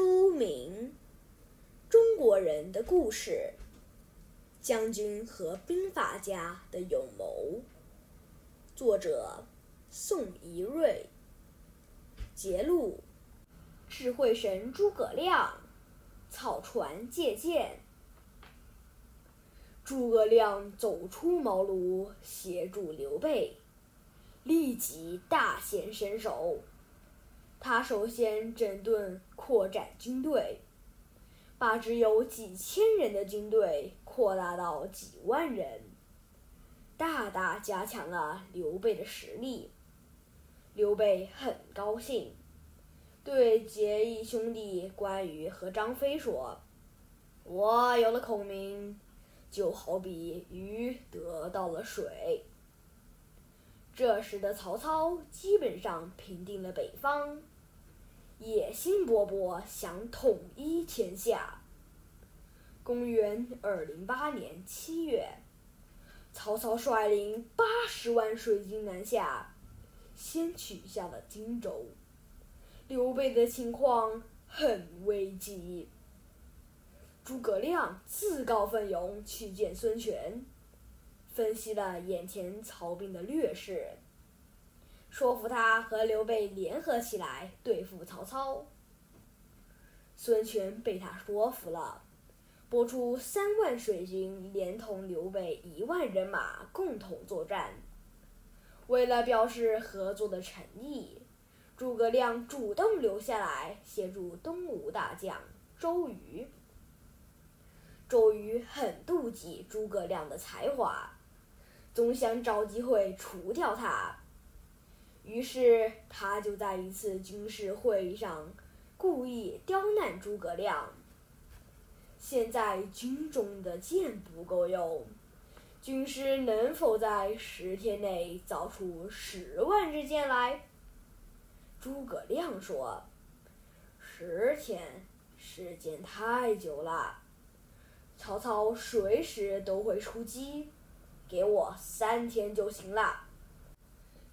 书名《中国人的故事：将军和兵法家的勇谋》，作者宋怡瑞，节录：智慧神诸葛亮，草船借箭。诸葛亮走出茅庐，协助刘备，立即大显身手。他首先整顿扩展军队，把只有几千人的军队扩大到几万人，大大加强了刘备的实力。刘备很高兴，对结义兄弟关羽和张飞说：“我有了孔明，就好比鱼得到了水。”这时的曹操基本上平定了北方，野心勃勃，想统一天下。公元二零八年七月，曹操率领八十万水军南下，先取下了荆州。刘备的情况很危急。诸葛亮自告奋勇去见孙权。分析了眼前曹兵的劣势，说服他和刘备联合起来对付曹操。孙权被他说服了，拨出三万水军，连同刘备一万人马共同作战。为了表示合作的诚意，诸葛亮主动留下来协助东吴大将周瑜。周瑜很妒忌诸葛亮的才华。总想找机会除掉他，于是他就在一次军事会议上故意刁难诸葛亮。现在军中的箭不够用，军师能否在十天内造出十万支箭来？诸葛亮说：“十天时间太久了，曹操随时都会出击。”给我三天就行了，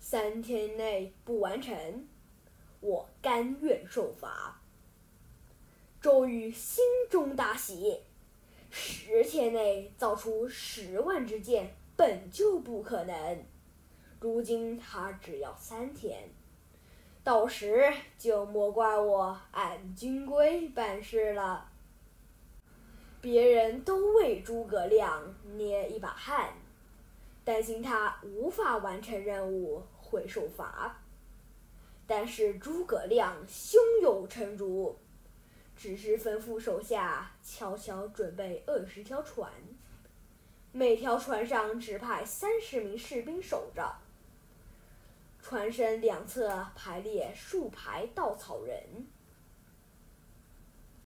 三天内不完成，我甘愿受罚。周瑜心中大喜，十天内造出十万支箭本就不可能，如今他只要三天，到时就莫怪我按军规办事了。别人都为诸葛亮捏一把汗。担心他无法完成任务会受罚，但是诸葛亮胸有成竹，只是吩咐手下悄悄准备二十条船，每条船上只派三十名士兵守着，船身两侧排列数排稻草人，